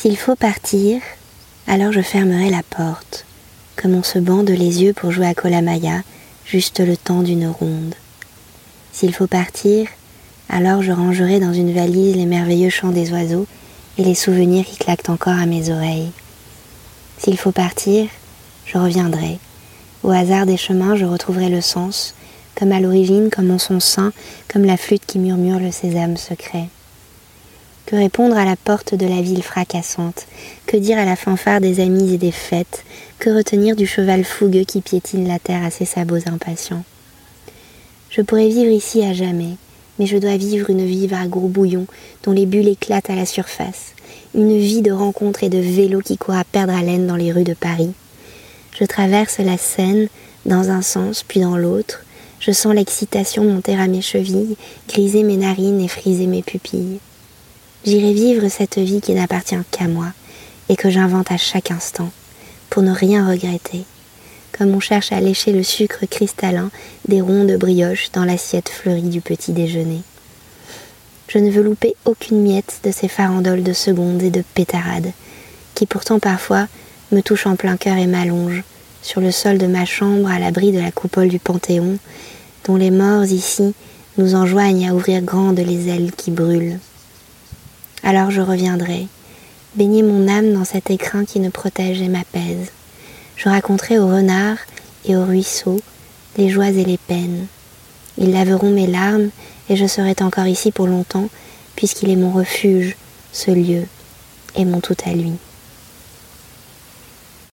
S'il faut partir, alors je fermerai la porte, comme on se bande les yeux pour jouer à Kolamaya, juste le temps d'une ronde. S'il faut partir, alors je rangerai dans une valise les merveilleux chants des oiseaux et les souvenirs qui claquent encore à mes oreilles. S'il faut partir, je reviendrai. Au hasard des chemins, je retrouverai le sens, comme à l'origine, comme en son sein, comme la flûte qui murmure le sésame secret. Que répondre à la porte de la ville fracassante Que dire à la fanfare des amis et des fêtes Que retenir du cheval fougueux qui piétine la terre à ses sabots impatients Je pourrais vivre ici à jamais, mais je dois vivre une vie à gros bouillon dont les bulles éclatent à la surface, une vie de rencontres et de vélos qui court à perdre haleine dans les rues de Paris. Je traverse la Seine dans un sens puis dans l'autre, je sens l'excitation monter à mes chevilles, griser mes narines et friser mes pupilles. J'irai vivre cette vie qui n'appartient qu'à moi et que j'invente à chaque instant, pour ne rien regretter, comme on cherche à lécher le sucre cristallin des ronds de brioche dans l'assiette fleurie du petit déjeuner. Je ne veux louper aucune miette de ces farandoles de secondes et de pétarades, qui pourtant parfois me touchent en plein cœur et m'allongent, sur le sol de ma chambre à l'abri de la coupole du Panthéon, dont les morts ici nous enjoignent à ouvrir grandes les ailes qui brûlent. Alors je reviendrai, baigner mon âme dans cet écrin qui ne protège et m'apaise. Je raconterai aux renards et aux ruisseaux les joies et les peines. Ils laveront mes larmes et je serai encore ici pour longtemps, puisqu'il est mon refuge, ce lieu, et mon tout à lui.